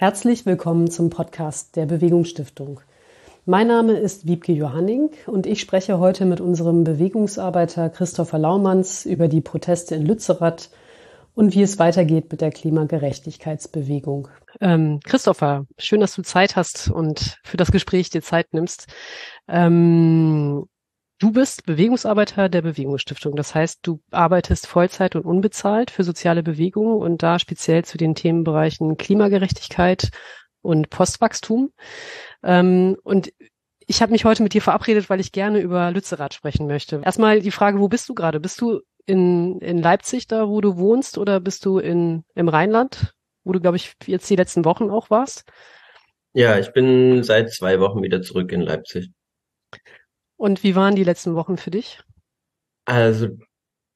Herzlich willkommen zum Podcast der Bewegungsstiftung. Mein Name ist Wiebke Johanning und ich spreche heute mit unserem Bewegungsarbeiter Christopher Laumanns über die Proteste in Lützerath und wie es weitergeht mit der Klimagerechtigkeitsbewegung. Ähm, Christopher, schön, dass du Zeit hast und für das Gespräch dir Zeit nimmst. Ähm, Du bist Bewegungsarbeiter der Bewegungsstiftung. Das heißt, du arbeitest Vollzeit und unbezahlt für soziale Bewegungen und da speziell zu den Themenbereichen Klimagerechtigkeit und Postwachstum. Ähm, und ich habe mich heute mit dir verabredet, weil ich gerne über Lützerath sprechen möchte. Erstmal die Frage, wo bist du gerade? Bist du in, in Leipzig, da wo du wohnst, oder bist du in, im Rheinland, wo du, glaube ich, jetzt die letzten Wochen auch warst? Ja, ich bin seit zwei Wochen wieder zurück in Leipzig. Und wie waren die letzten Wochen für dich? Also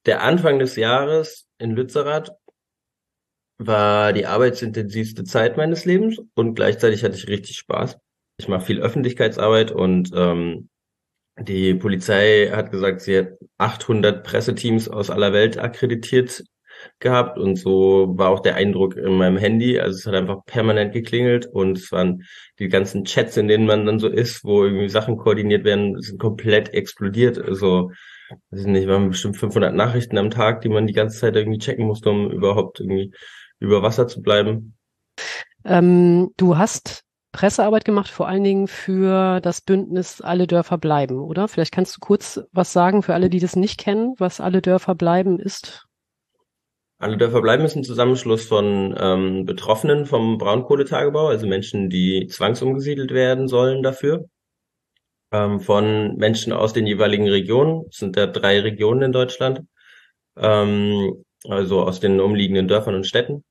der Anfang des Jahres in Lützerath war die arbeitsintensivste Zeit meines Lebens und gleichzeitig hatte ich richtig Spaß. Ich mache viel Öffentlichkeitsarbeit und ähm, die Polizei hat gesagt, sie hat 800 Presseteams aus aller Welt akkreditiert gehabt und so war auch der Eindruck in meinem Handy. Also es hat einfach permanent geklingelt und es waren die ganzen Chats, in denen man dann so ist, wo irgendwie Sachen koordiniert werden, sind komplett explodiert. Also weiß ich nicht, waren bestimmt 500 Nachrichten am Tag, die man die ganze Zeit irgendwie checken musste, um überhaupt irgendwie über Wasser zu bleiben. Ähm, du hast Pressearbeit gemacht, vor allen Dingen für das Bündnis Alle Dörfer bleiben, oder? Vielleicht kannst du kurz was sagen für alle, die das nicht kennen, was Alle Dörfer bleiben ist. Alle Dörfer bleiben ist ein Zusammenschluss von ähm, Betroffenen vom Braunkohletagebau, also Menschen, die zwangsumgesiedelt werden sollen dafür, ähm, von Menschen aus den jeweiligen Regionen. Es sind ja drei Regionen in Deutschland, ähm, also aus den umliegenden Dörfern und Städten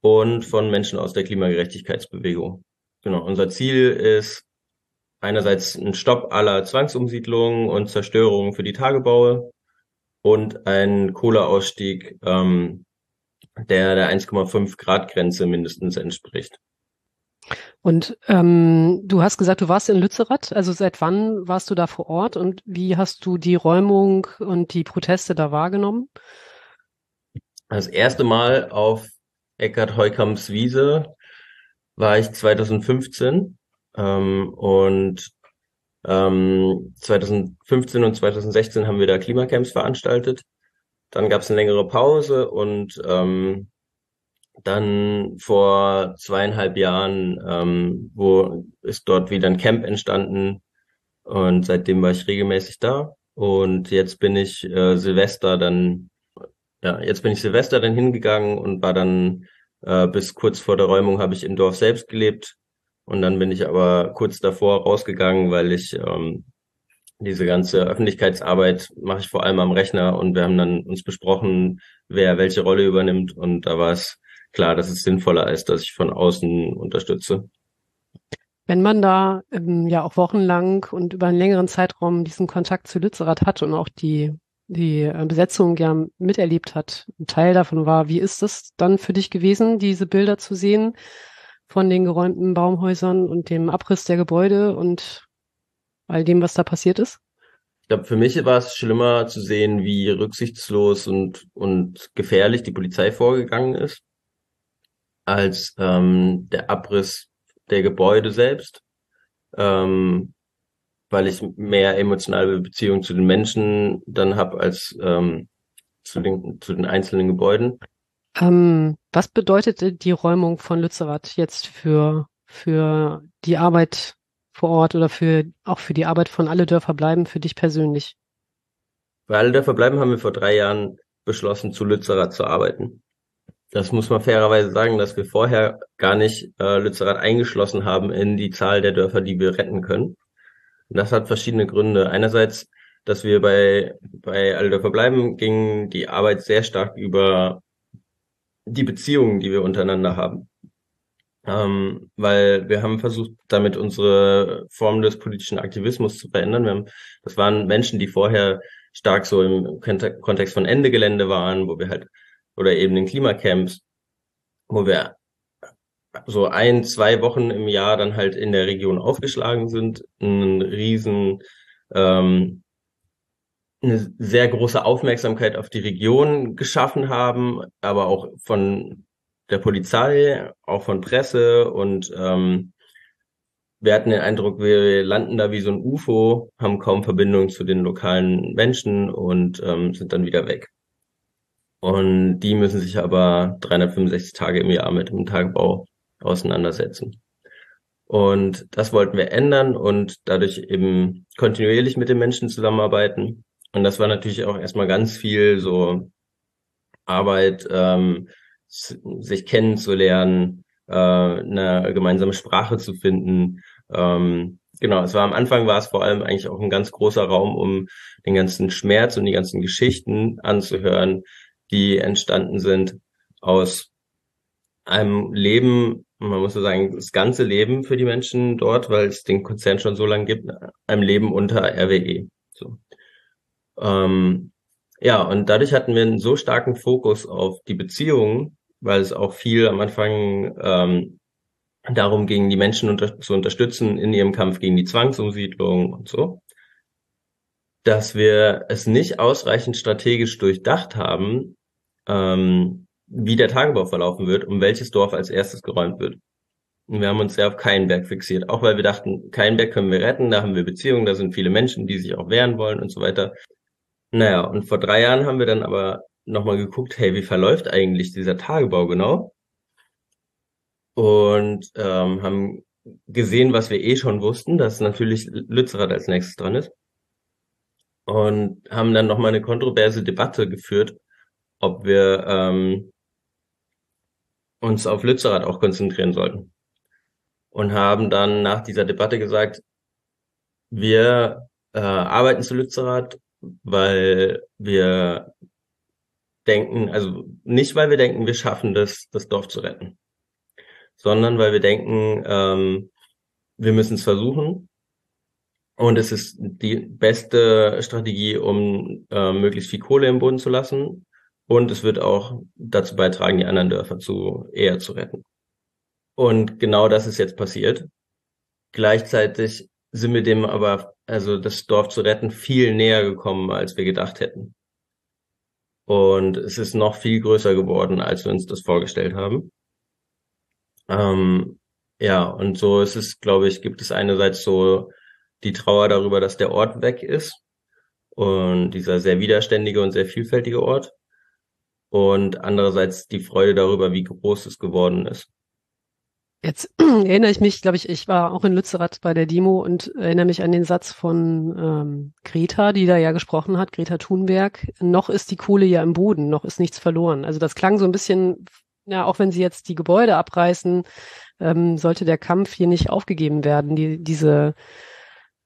und von Menschen aus der Klimagerechtigkeitsbewegung. Genau, unser Ziel ist einerseits ein Stopp aller Zwangsumsiedlungen und Zerstörungen für die Tagebaue und ein Kohleausstieg, ähm, der der 1,5 Grad Grenze mindestens entspricht. Und ähm, du hast gesagt, du warst in Lützerath. Also seit wann warst du da vor Ort und wie hast du die Räumung und die Proteste da wahrgenommen? Das erste Mal auf Eckhard Heukams Wiese war ich 2015 ähm, und ähm, 2015 und 2016 haben wir da Klimacamps veranstaltet. Dann gab es eine längere Pause und ähm, dann vor zweieinhalb Jahren, ähm, wo ist dort wieder ein Camp entstanden und seitdem war ich regelmäßig da. Und jetzt bin ich äh, Silvester dann, ja, jetzt bin ich Silvester dann hingegangen und war dann äh, bis kurz vor der Räumung habe ich im Dorf selbst gelebt und dann bin ich aber kurz davor rausgegangen, weil ich ähm, diese ganze Öffentlichkeitsarbeit mache ich vor allem am Rechner und wir haben dann uns besprochen, wer welche Rolle übernimmt und da war es klar, dass es sinnvoller ist, dass ich von außen unterstütze. Wenn man da ähm, ja auch wochenlang und über einen längeren Zeitraum diesen Kontakt zu Lützerath hat und auch die die äh, Besetzung ja miterlebt hat, ein Teil davon war, wie ist es dann für dich gewesen, diese Bilder zu sehen? Von den geräumten Baumhäusern und dem Abriss der Gebäude und all dem, was da passiert ist? Ich glaube, für mich war es schlimmer zu sehen, wie rücksichtslos und, und gefährlich die Polizei vorgegangen ist, als ähm, der Abriss der Gebäude selbst, ähm, weil ich mehr emotionale Beziehung zu den Menschen dann habe als ähm, zu, den, zu den einzelnen Gebäuden. Ähm, was bedeutet die Räumung von Lützerath jetzt für, für die Arbeit vor Ort oder für, auch für die Arbeit von Alle Dörfer bleiben für dich persönlich? Bei Alle Dörfer bleiben haben wir vor drei Jahren beschlossen, zu Lützerath zu arbeiten. Das muss man fairerweise sagen, dass wir vorher gar nicht äh, Lützerath eingeschlossen haben in die Zahl der Dörfer, die wir retten können. Und das hat verschiedene Gründe. Einerseits, dass wir bei, bei Alle Dörfer bleiben, ging die Arbeit sehr stark über die Beziehungen, die wir untereinander haben. Ähm, weil wir haben versucht, damit unsere Form des politischen Aktivismus zu verändern. Wir haben, das waren Menschen, die vorher stark so im Kontext von Ende Gelände waren, wo wir halt, oder eben in Klimacamps, wo wir so ein, zwei Wochen im Jahr dann halt in der Region aufgeschlagen sind, einen riesen ähm, eine sehr große Aufmerksamkeit auf die Region geschaffen haben, aber auch von der Polizei, auch von Presse und ähm, wir hatten den Eindruck, wir landen da wie so ein UFO, haben kaum Verbindung zu den lokalen Menschen und ähm, sind dann wieder weg. Und die müssen sich aber 365 Tage im Jahr mit dem Tagebau auseinandersetzen. Und das wollten wir ändern und dadurch eben kontinuierlich mit den Menschen zusammenarbeiten. Und das war natürlich auch erstmal ganz viel so Arbeit, ähm, sich kennenzulernen, äh, eine gemeinsame Sprache zu finden. Ähm, genau, es war am Anfang war es vor allem eigentlich auch ein ganz großer Raum, um den ganzen Schmerz und die ganzen Geschichten anzuhören, die entstanden sind aus einem Leben, man muss so sagen, das ganze Leben für die Menschen dort, weil es den Konzern schon so lange gibt, einem Leben unter RWE. Ähm, ja, und dadurch hatten wir einen so starken Fokus auf die Beziehungen, weil es auch viel am Anfang ähm, darum ging, die Menschen unter zu unterstützen in ihrem Kampf gegen die Zwangsumsiedlung und so, dass wir es nicht ausreichend strategisch durchdacht haben, ähm, wie der Tagebau verlaufen wird, um welches Dorf als erstes geräumt wird. Und wir haben uns sehr auf Keinberg fixiert, auch weil wir dachten, Keinberg können wir retten, da haben wir Beziehungen, da sind viele Menschen, die sich auch wehren wollen und so weiter. Naja, und vor drei Jahren haben wir dann aber nochmal geguckt, hey, wie verläuft eigentlich dieser Tagebau genau? Und ähm, haben gesehen, was wir eh schon wussten, dass natürlich Lützerath als nächstes dran ist. Und haben dann nochmal eine kontroverse Debatte geführt, ob wir ähm, uns auf Lützerath auch konzentrieren sollten. Und haben dann nach dieser Debatte gesagt, wir äh, arbeiten zu Lützerath, weil wir denken, also nicht, weil wir denken, wir schaffen das, das Dorf zu retten, sondern weil wir denken, ähm, wir müssen es versuchen. Und es ist die beste Strategie, um äh, möglichst viel Kohle im Boden zu lassen. Und es wird auch dazu beitragen, die anderen Dörfer zu eher zu retten. Und genau das ist jetzt passiert. Gleichzeitig sind wir dem aber, also das Dorf zu retten, viel näher gekommen, als wir gedacht hätten. Und es ist noch viel größer geworden, als wir uns das vorgestellt haben. Ähm, ja, und so ist es, glaube ich, gibt es einerseits so die Trauer darüber, dass der Ort weg ist und dieser sehr widerständige und sehr vielfältige Ort und andererseits die Freude darüber, wie groß es geworden ist. Jetzt erinnere ich mich, glaube ich, ich war auch in Lützerath bei der Demo und erinnere mich an den Satz von ähm, Greta, die da ja gesprochen hat, Greta Thunberg, noch ist die Kohle ja im Boden, noch ist nichts verloren. Also das klang so ein bisschen, ja, auch wenn sie jetzt die Gebäude abreißen, ähm, sollte der Kampf hier nicht aufgegeben werden, die, diese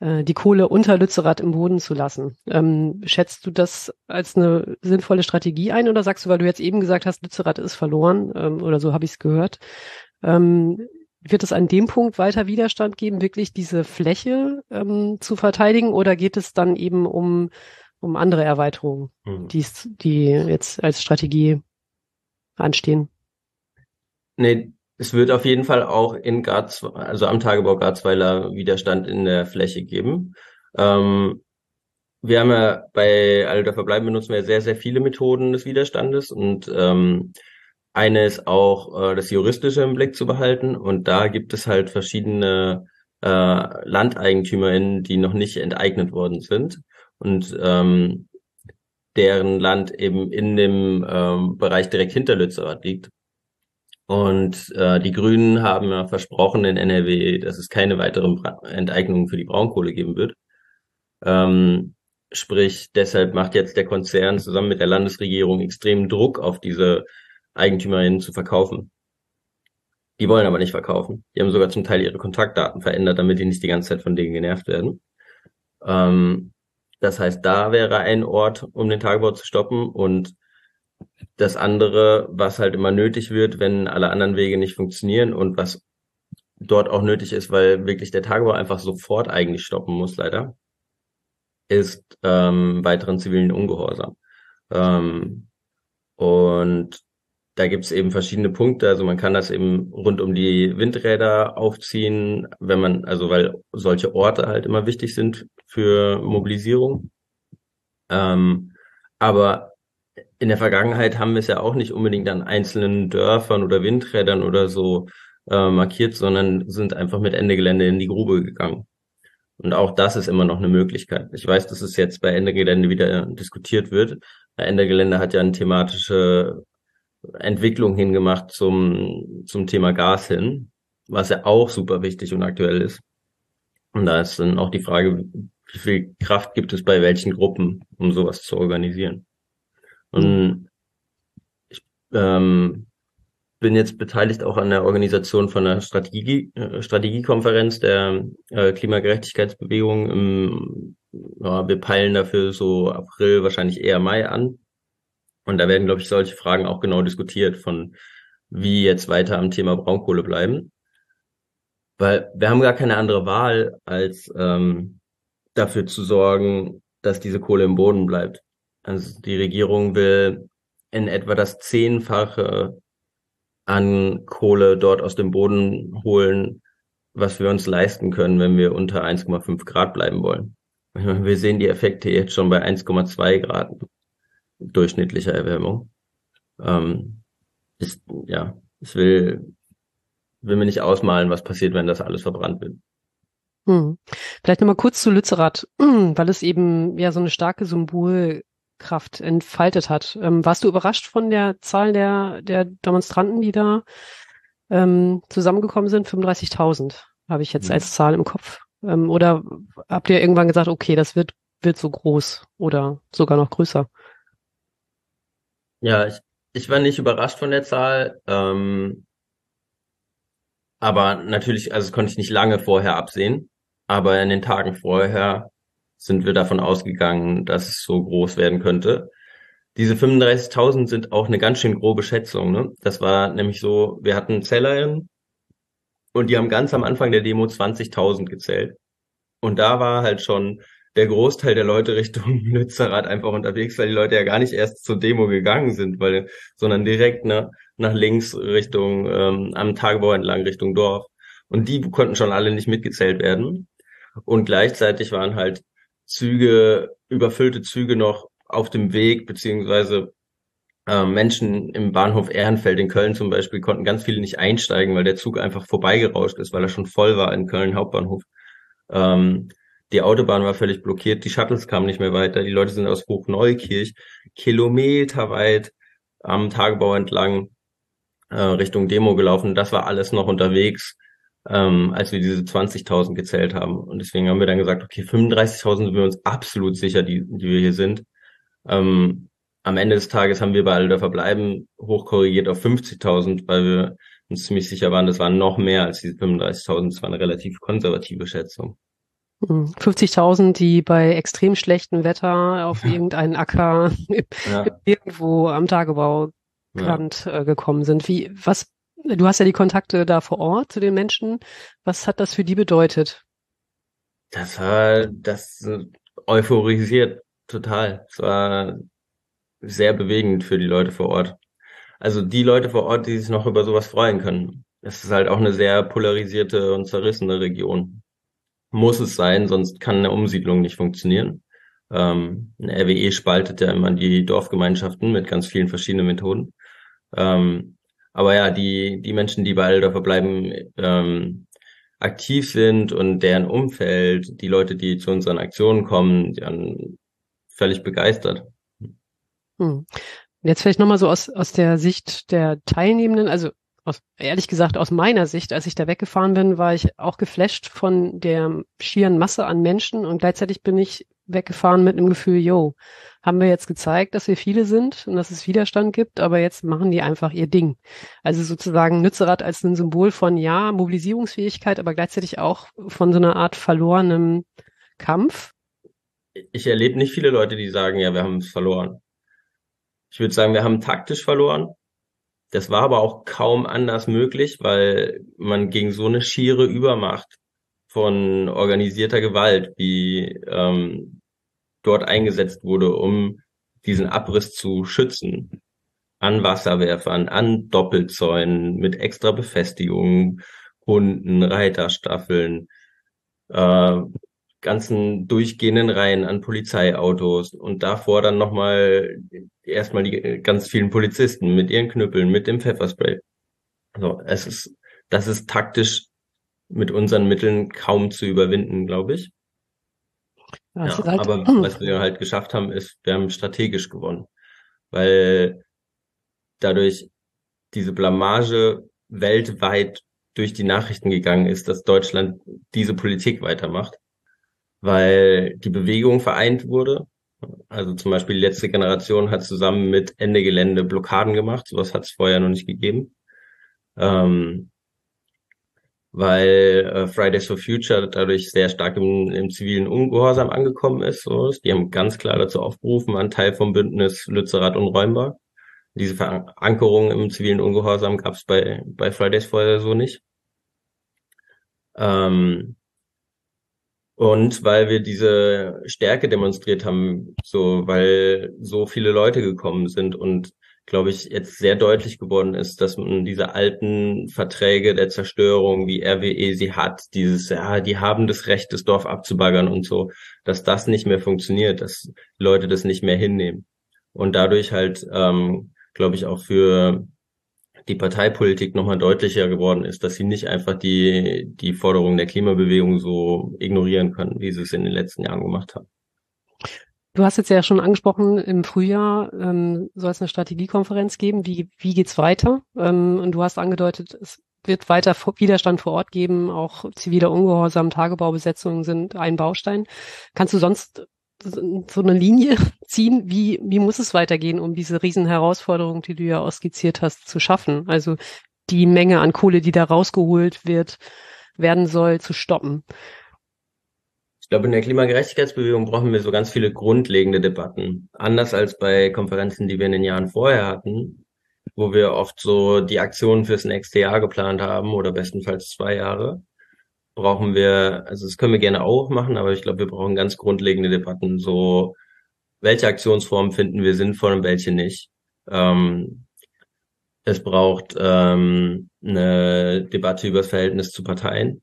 äh, die Kohle unter Lützerath im Boden zu lassen. Ähm, schätzt du das als eine sinnvolle Strategie ein oder sagst du, weil du jetzt eben gesagt hast, Lützerath ist verloren ähm, oder so habe ich es gehört, ähm, wird es an dem Punkt weiter Widerstand geben, wirklich diese Fläche ähm, zu verteidigen oder geht es dann eben um, um andere Erweiterungen, mhm. die's, die jetzt als Strategie anstehen? Nee, es wird auf jeden Fall auch in Garz, also am Tagebau Garzweiler Widerstand in der Fläche geben. Ähm, wir haben ja bei Alle der Verbleiben benutzen wir sehr, sehr viele Methoden des Widerstandes und ähm, eine ist auch äh, das Juristische im Blick zu behalten und da gibt es halt verschiedene äh, LandeigentümerInnen, die noch nicht enteignet worden sind und ähm, deren Land eben in dem ähm, Bereich direkt hinter Lützerath liegt. Und äh, die Grünen haben ja versprochen in NRW, dass es keine weiteren Enteignungen für die Braunkohle geben wird. Ähm, sprich, deshalb macht jetzt der Konzern zusammen mit der Landesregierung extremen Druck auf diese EigentümerInnen zu verkaufen. Die wollen aber nicht verkaufen. Die haben sogar zum Teil ihre Kontaktdaten verändert, damit die nicht die ganze Zeit von denen genervt werden. Ähm, das heißt, da wäre ein Ort, um den Tagebau zu stoppen und das andere, was halt immer nötig wird, wenn alle anderen Wege nicht funktionieren und was dort auch nötig ist, weil wirklich der Tagebau einfach sofort eigentlich stoppen muss, leider, ist ähm, weiteren zivilen Ungehorsam. Ähm, und da gibt es eben verschiedene Punkte. Also man kann das eben rund um die Windräder aufziehen, wenn man, also weil solche Orte halt immer wichtig sind für Mobilisierung. Ähm, aber in der Vergangenheit haben wir es ja auch nicht unbedingt an einzelnen Dörfern oder Windrädern oder so äh, markiert, sondern sind einfach mit Ende Gelände in die Grube gegangen. Und auch das ist immer noch eine Möglichkeit. Ich weiß, dass es jetzt bei Ende Gelände wieder diskutiert wird. Ende Gelände hat ja eine thematische Entwicklung hingemacht zum, zum Thema Gas hin, was ja auch super wichtig und aktuell ist. Und da ist dann auch die Frage, wie viel Kraft gibt es bei welchen Gruppen, um sowas zu organisieren. Und ich ähm, bin jetzt beteiligt auch an der Organisation von einer Strategie, äh, Strategiekonferenz der äh, Klimagerechtigkeitsbewegung. Im, ja, wir peilen dafür so April, wahrscheinlich eher Mai an. Und da werden, glaube ich, solche Fragen auch genau diskutiert, von wie jetzt weiter am Thema Braunkohle bleiben. Weil wir haben gar keine andere Wahl, als ähm, dafür zu sorgen, dass diese Kohle im Boden bleibt. Also die Regierung will in etwa das Zehnfache an Kohle dort aus dem Boden holen, was wir uns leisten können, wenn wir unter 1,5 Grad bleiben wollen. Wir sehen die Effekte jetzt schon bei 1,2 Grad durchschnittlicher Erwärmung. Ähm, ist, ja, ich will, will mir nicht ausmalen, was passiert, wenn das alles verbrannt wird. Hm. Vielleicht nochmal kurz zu Lützerath, weil es eben ja so eine starke Symbolkraft entfaltet hat. Ähm, warst du überrascht von der Zahl der, der Demonstranten, die da ähm, zusammengekommen sind? 35.000 habe ich jetzt mhm. als Zahl im Kopf. Ähm, oder habt ihr irgendwann gesagt, okay, das wird, wird so groß oder sogar noch größer? Ja, ich, ich war nicht überrascht von der Zahl. Ähm, aber natürlich, also das konnte ich nicht lange vorher absehen. Aber in den Tagen vorher sind wir davon ausgegangen, dass es so groß werden könnte. Diese 35.000 sind auch eine ganz schön grobe Schätzung. Ne? Das war nämlich so, wir hatten ZählerInnen und die haben ganz am Anfang der Demo 20.000 gezählt. Und da war halt schon der Großteil der Leute Richtung Lützerath einfach unterwegs, weil die Leute ja gar nicht erst zur Demo gegangen sind, weil, sondern direkt ne, nach links Richtung, ähm, am Tagebau entlang Richtung Dorf. Und die konnten schon alle nicht mitgezählt werden. Und gleichzeitig waren halt Züge, überfüllte Züge noch auf dem Weg, beziehungsweise äh, Menschen im Bahnhof Ehrenfeld in Köln zum Beispiel konnten ganz viele nicht einsteigen, weil der Zug einfach vorbeigerauscht ist, weil er schon voll war in Köln Hauptbahnhof. Ähm, die Autobahn war völlig blockiert, die Shuttles kamen nicht mehr weiter, die Leute sind aus Hochneukirch kilometerweit am Tagebau entlang äh, Richtung Demo gelaufen. Das war alles noch unterwegs, ähm, als wir diese 20.000 gezählt haben. Und deswegen haben wir dann gesagt, okay, 35.000 sind wir uns absolut sicher, die, die wir hier sind. Ähm, am Ende des Tages haben wir bei Alter Verbleiben hochkorrigiert auf 50.000, weil wir uns ziemlich sicher waren, das waren noch mehr als diese 35.000. Das war eine relativ konservative Schätzung. 50.000, hm. die bei extrem schlechtem Wetter auf irgendeinen Acker ja. irgendwo am Tagebau ja. äh, gekommen sind. Wie, was, du hast ja die Kontakte da vor Ort zu den Menschen. Was hat das für die bedeutet? Das war, das euphorisiert total. Es war sehr bewegend für die Leute vor Ort. Also die Leute vor Ort, die sich noch über sowas freuen können. Es ist halt auch eine sehr polarisierte und zerrissene Region muss es sein, sonst kann eine Umsiedlung nicht funktionieren. Ähm, eine RWE spaltet ja immer die Dorfgemeinschaften mit ganz vielen verschiedenen Methoden. Ähm, aber ja, die, die Menschen, die bei Aldorfer bleiben, ähm, aktiv sind und deren Umfeld, die Leute, die zu unseren Aktionen kommen, die waren völlig begeistert. Hm. Jetzt vielleicht nochmal so aus, aus der Sicht der Teilnehmenden, also aus, ehrlich gesagt, aus meiner Sicht, als ich da weggefahren bin, war ich auch geflasht von der schieren Masse an Menschen und gleichzeitig bin ich weggefahren mit einem Gefühl, yo, haben wir jetzt gezeigt, dass wir viele sind und dass es Widerstand gibt, aber jetzt machen die einfach ihr Ding. Also sozusagen Nützerrad als ein Symbol von, ja, Mobilisierungsfähigkeit, aber gleichzeitig auch von so einer Art verlorenem Kampf. Ich erlebe nicht viele Leute, die sagen, ja, wir haben es verloren. Ich würde sagen, wir haben taktisch verloren, das war aber auch kaum anders möglich, weil man gegen so eine schiere Übermacht von organisierter Gewalt, wie ähm, dort eingesetzt wurde, um diesen Abriss zu schützen, an Wasserwerfern, an Doppelzäunen mit extra Befestigungen, Hunden, Reiterstaffeln, äh, ganzen durchgehenden Reihen an Polizeiautos und davor dann nochmal erstmal die ganz vielen Polizisten mit ihren Knüppeln, mit dem Pfefferspray. Also es ist, das ist taktisch mit unseren Mitteln kaum zu überwinden, glaube ich. Ja, ja halt, aber was wir halt geschafft haben, ist, wir haben strategisch gewonnen, weil dadurch diese Blamage weltweit durch die Nachrichten gegangen ist, dass Deutschland diese Politik weitermacht, weil die Bewegung vereint wurde. Also zum Beispiel die letzte Generation hat zusammen mit Ende Gelände Blockaden gemacht. Sowas hat es vorher noch nicht gegeben. Ähm, weil äh, Fridays for Future dadurch sehr stark im, im zivilen Ungehorsam angekommen ist. So. Die haben ganz klar dazu aufgerufen, ein Teil vom Bündnis Lützerath unräumbar. Diese Verankerung im zivilen Ungehorsam gab es bei, bei Fridays vorher so nicht. Ähm, und weil wir diese Stärke demonstriert haben, so weil so viele Leute gekommen sind und glaube ich, jetzt sehr deutlich geworden ist, dass man diese alten Verträge der Zerstörung, wie RWE sie hat, dieses, ja, die haben das Recht, das Dorf abzubaggern und so, dass das nicht mehr funktioniert, dass Leute das nicht mehr hinnehmen. Und dadurch halt, ähm, glaube ich, auch für die Parteipolitik nochmal deutlicher geworden ist, dass sie nicht einfach die, die Forderungen der Klimabewegung so ignorieren können, wie sie es in den letzten Jahren gemacht haben. Du hast jetzt ja schon angesprochen, im Frühjahr ähm, soll es eine Strategiekonferenz geben. Wie, wie geht's weiter? Ähm, und du hast angedeutet, es wird weiter Widerstand vor Ort geben. Auch ziviler Ungehorsam, Tagebaubesetzungen sind ein Baustein. Kannst du sonst so eine Linie ziehen? Wie, wie muss es weitergehen, um diese Riesenherausforderung, die du ja auch hast, zu schaffen? Also die Menge an Kohle, die da rausgeholt wird, werden soll, zu stoppen glaube, in der Klimagerechtigkeitsbewegung brauchen wir so ganz viele grundlegende Debatten. Anders als bei Konferenzen, die wir in den Jahren vorher hatten, wo wir oft so die Aktionen fürs nächste Jahr geplant haben oder bestenfalls zwei Jahre, brauchen wir, also das können wir gerne auch machen, aber ich glaube, wir brauchen ganz grundlegende Debatten. So, welche Aktionsformen finden wir sinnvoll und welche nicht? Ähm, es braucht ähm, eine Debatte über das Verhältnis zu Parteien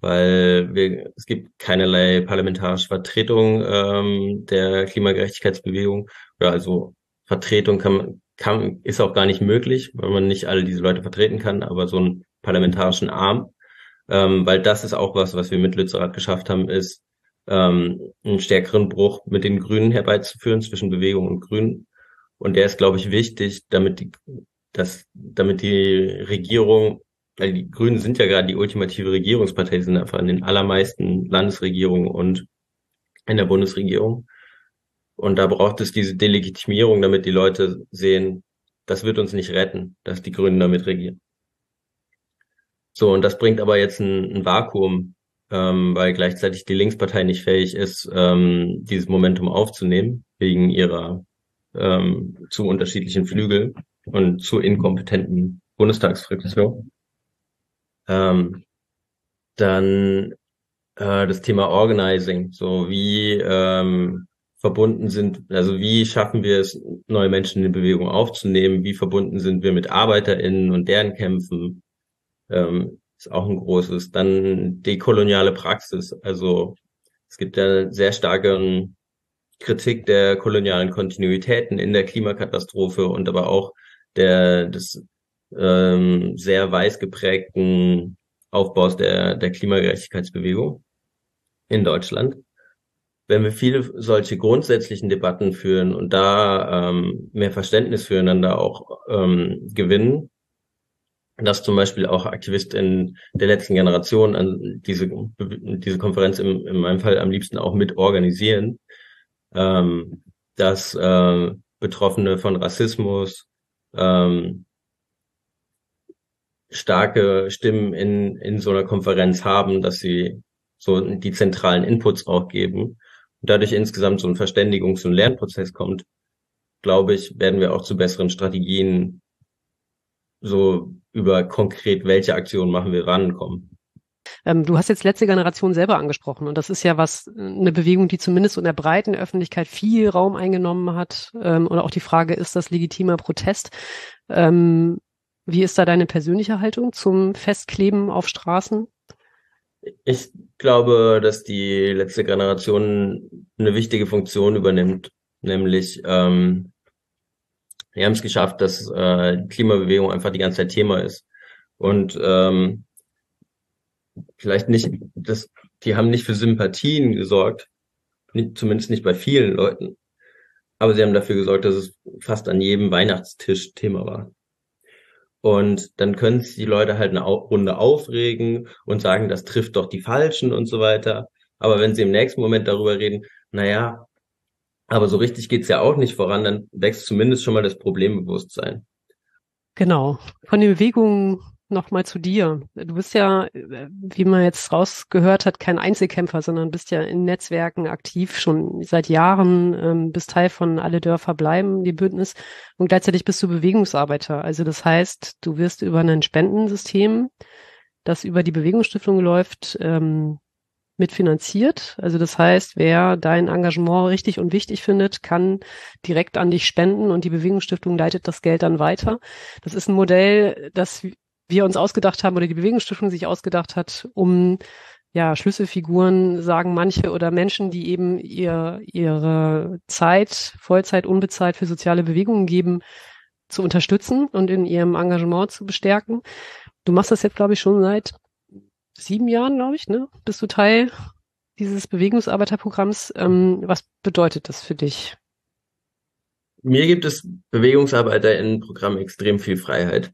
weil wir, es gibt keinerlei parlamentarische Vertretung ähm, der Klimagerechtigkeitsbewegung. Ja, also Vertretung kann, kann, ist auch gar nicht möglich, weil man nicht alle diese Leute vertreten kann, aber so einen parlamentarischen Arm, ähm, weil das ist auch was, was wir mit Lützerath geschafft haben, ist ähm, einen stärkeren Bruch mit den Grünen herbeizuführen zwischen Bewegung und Grünen. Und der ist, glaube ich, wichtig, damit die, dass, damit die Regierung weil die Grünen sind ja gerade die ultimative Regierungspartei, die sind einfach in den allermeisten Landesregierungen und in der Bundesregierung. Und da braucht es diese Delegitimierung, damit die Leute sehen, das wird uns nicht retten, dass die Grünen damit regieren. So, und das bringt aber jetzt ein, ein Vakuum, ähm, weil gleichzeitig die Linkspartei nicht fähig ist, ähm, dieses Momentum aufzunehmen, wegen ihrer ähm, zu unterschiedlichen Flügel und zu inkompetenten Bundestagsfraktion. Ähm, dann äh, das Thema Organizing, so wie ähm, verbunden sind, also wie schaffen wir es, neue Menschen in die Bewegung aufzunehmen, wie verbunden sind wir mit ArbeiterInnen und deren Kämpfen, ähm, ist auch ein großes. Dann dekoloniale Praxis, also es gibt ja sehr starke Kritik der kolonialen Kontinuitäten in der Klimakatastrophe und aber auch der des ähm, sehr weiß geprägten Aufbaus der, der Klimagerechtigkeitsbewegung in Deutschland. Wenn wir viele solche grundsätzlichen Debatten führen und da ähm, mehr Verständnis füreinander auch ähm, gewinnen, dass zum Beispiel auch Aktivisten der letzten Generation an diese, diese Konferenz im, in meinem Fall am liebsten auch mit organisieren, ähm, dass äh, Betroffene von Rassismus, ähm, starke Stimmen in, in so einer Konferenz haben, dass sie so die zentralen Inputs auch geben. Und dadurch insgesamt so ein Verständigungs- und Lernprozess kommt, glaube ich, werden wir auch zu besseren Strategien so über konkret, welche Aktionen machen wir rankommen. Ähm, du hast jetzt letzte Generation selber angesprochen und das ist ja was, eine Bewegung, die zumindest in der breiten Öffentlichkeit viel Raum eingenommen hat. Ähm, und auch die Frage, ist das legitimer Protest? Ähm, wie ist da deine persönliche Haltung zum Festkleben auf Straßen? Ich glaube, dass die letzte Generation eine wichtige Funktion übernimmt, nämlich ähm, wir haben es geschafft, dass äh, Klimabewegung einfach die ganze Zeit Thema ist. Und ähm, vielleicht nicht, das, die haben nicht für Sympathien gesorgt, nicht, zumindest nicht bei vielen Leuten. Aber sie haben dafür gesorgt, dass es fast an jedem Weihnachtstisch Thema war. Und dann können die Leute halt eine Runde aufregen und sagen, das trifft doch die Falschen und so weiter. Aber wenn sie im nächsten Moment darüber reden, naja, aber so richtig geht's ja auch nicht voran, dann wächst zumindest schon mal das Problembewusstsein. Genau. Von den Bewegungen nochmal zu dir. Du bist ja, wie man jetzt rausgehört hat, kein Einzelkämpfer, sondern bist ja in Netzwerken aktiv, schon seit Jahren, ähm, bist Teil von Alle Dörfer bleiben, die Bündnis, und gleichzeitig bist du Bewegungsarbeiter. Also das heißt, du wirst über ein Spendensystem, das über die Bewegungsstiftung läuft, ähm, mitfinanziert. Also das heißt, wer dein Engagement richtig und wichtig findet, kann direkt an dich spenden und die Bewegungsstiftung leitet das Geld dann weiter. Das ist ein Modell, das wir uns ausgedacht haben oder die Bewegungsstiftung sich ausgedacht hat, um ja, Schlüsselfiguren sagen manche oder Menschen, die eben ihr, ihre Zeit, Vollzeit unbezahlt für soziale Bewegungen geben, zu unterstützen und in ihrem Engagement zu bestärken. Du machst das jetzt, glaube ich, schon seit sieben Jahren, glaube ich, ne? Bist du Teil dieses Bewegungsarbeiterprogramms? Ähm, was bedeutet das für dich? Mir gibt es Bewegungsarbeiterinnenprogramm extrem viel Freiheit.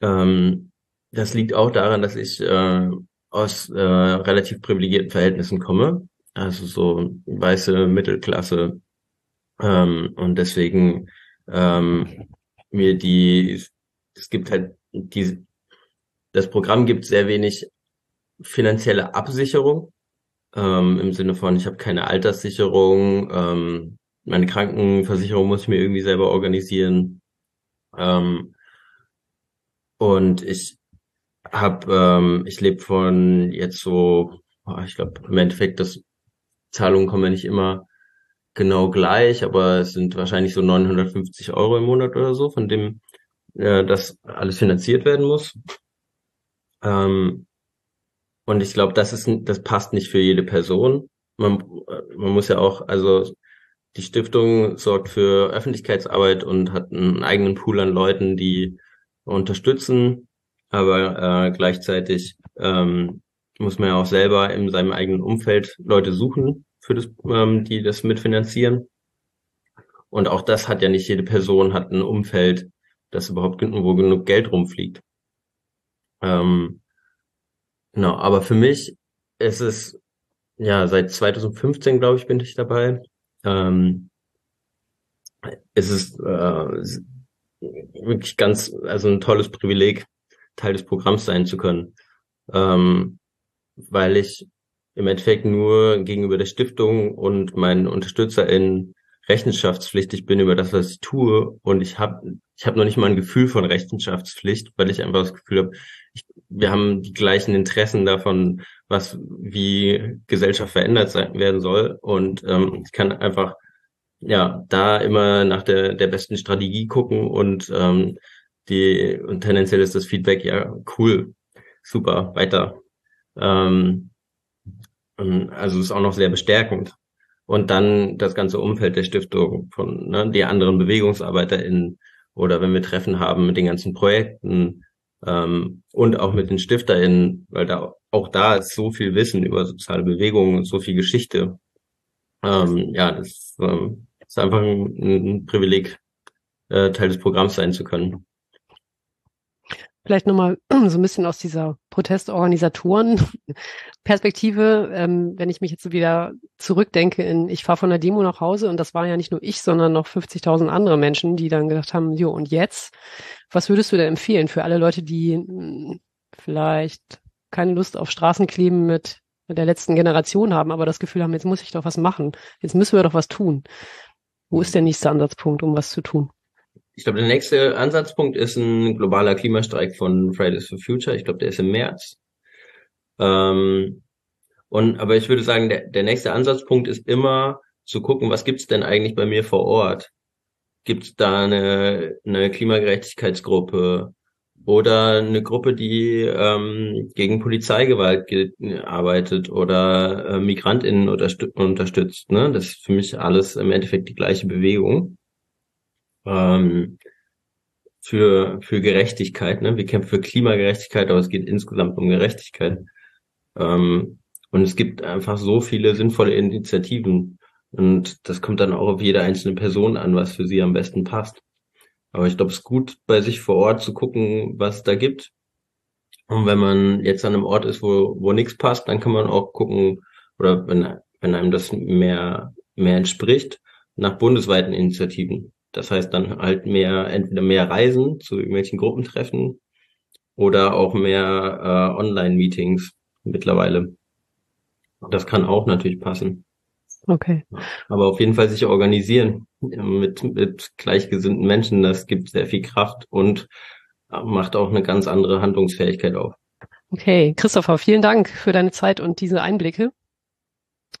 Ähm, das liegt auch daran, dass ich äh, aus äh, relativ privilegierten Verhältnissen komme, also so weiße Mittelklasse ähm, und deswegen ähm, mir die es gibt halt die das Programm gibt sehr wenig finanzielle Absicherung ähm, im Sinne von ich habe keine Alterssicherung, ähm, meine Krankenversicherung muss ich mir irgendwie selber organisieren. Ähm, und ich habe, ähm, ich lebe von jetzt so, ich glaube im Endeffekt, das Zahlungen kommen ja nicht immer genau gleich, aber es sind wahrscheinlich so 950 Euro im Monat oder so, von dem äh, das alles finanziert werden muss. Ähm, und ich glaube, das ist, das passt nicht für jede Person. Man, man muss ja auch, also die Stiftung sorgt für Öffentlichkeitsarbeit und hat einen eigenen Pool an Leuten, die unterstützen, aber äh, gleichzeitig ähm, muss man ja auch selber in seinem eigenen Umfeld Leute suchen, für das, ähm, die das mitfinanzieren. Und auch das hat ja nicht jede Person hat ein Umfeld, das überhaupt wo genug Geld rumfliegt. Ähm, genau, aber für mich ist es ja seit 2015 glaube ich bin ich dabei. Ähm, es ist äh, wirklich ganz, also ein tolles Privileg, Teil des Programms sein zu können. Ähm, weil ich im Endeffekt nur gegenüber der Stiftung und meinen UnterstützerInnen rechenschaftspflichtig bin über das, was ich tue. Und ich habe ich hab noch nicht mal ein Gefühl von Rechenschaftspflicht, weil ich einfach das Gefühl habe, wir haben die gleichen Interessen davon, was wie Gesellschaft verändert sein, werden soll. Und ähm, ich kann einfach ja, da immer nach der, der besten Strategie gucken und ähm, die und tendenziell ist das Feedback ja cool, super, weiter. Ähm, also ist auch noch sehr bestärkend. Und dann das ganze Umfeld der Stiftung von ne, die anderen BewegungsarbeiterInnen oder wenn wir Treffen haben mit den ganzen Projekten ähm, und auch mit den StifterInnen, weil da auch da ist so viel Wissen über soziale Bewegungen und so viel Geschichte. Ähm, ja, das ähm, ist einfach ein, ein Privileg, äh, Teil des Programms sein zu können. Vielleicht nochmal so ein bisschen aus dieser Protestorganisatoren-Perspektive, ähm, wenn ich mich jetzt wieder zurückdenke in, ich fahre von der Demo nach Hause und das war ja nicht nur ich, sondern noch 50.000 andere Menschen, die dann gedacht haben, jo, und jetzt? Was würdest du da empfehlen für alle Leute, die hm, vielleicht keine Lust auf Straßenkleben mit der letzten Generation haben, aber das Gefühl haben, jetzt muss ich doch was machen, jetzt müssen wir doch was tun. Wo ist der nächste Ansatzpunkt, um was zu tun? Ich glaube, der nächste Ansatzpunkt ist ein globaler Klimastreik von Fridays for Future. Ich glaube, der ist im März. Ähm, und aber ich würde sagen, der, der nächste Ansatzpunkt ist immer zu gucken, was gibt's denn eigentlich bei mir vor Ort? Gibt's da eine, eine Klimagerechtigkeitsgruppe? oder eine Gruppe, die ähm, gegen Polizeigewalt arbeitet oder äh, MigrantInnen unterstützt. Ne? Das ist für mich alles im Endeffekt die gleiche Bewegung. Ähm, für, für Gerechtigkeit. Ne? Wir kämpfen für Klimagerechtigkeit, aber es geht insgesamt um Gerechtigkeit. Ähm, und es gibt einfach so viele sinnvolle Initiativen. Und das kommt dann auch auf jede einzelne Person an, was für sie am besten passt. Aber ich glaube, es ist gut, bei sich vor Ort zu gucken, was es da gibt. Und wenn man jetzt an einem Ort ist, wo, wo nichts passt, dann kann man auch gucken, oder wenn, wenn einem das mehr, mehr entspricht, nach bundesweiten Initiativen. Das heißt dann halt mehr, entweder mehr Reisen zu irgendwelchen Gruppentreffen oder auch mehr äh, Online-Meetings mittlerweile. Das kann auch natürlich passen. Okay. Aber auf jeden Fall sich organisieren mit, mit gleichgesinnten Menschen, das gibt sehr viel Kraft und macht auch eine ganz andere Handlungsfähigkeit auf. Okay, Christopher, vielen Dank für deine Zeit und diese Einblicke.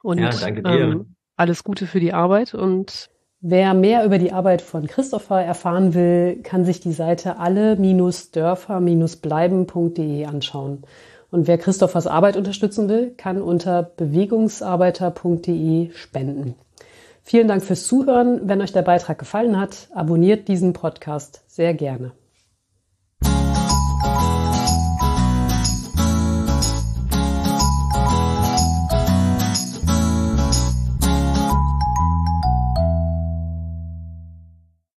Und ja, danke dir. Ähm, alles Gute für die Arbeit und Wer mehr über die Arbeit von Christopher erfahren will, kann sich die Seite alle-dörfer-bleiben.de anschauen. Und wer Christophers Arbeit unterstützen will, kann unter bewegungsarbeiter.de spenden. Vielen Dank fürs Zuhören. Wenn euch der Beitrag gefallen hat, abonniert diesen Podcast sehr gerne.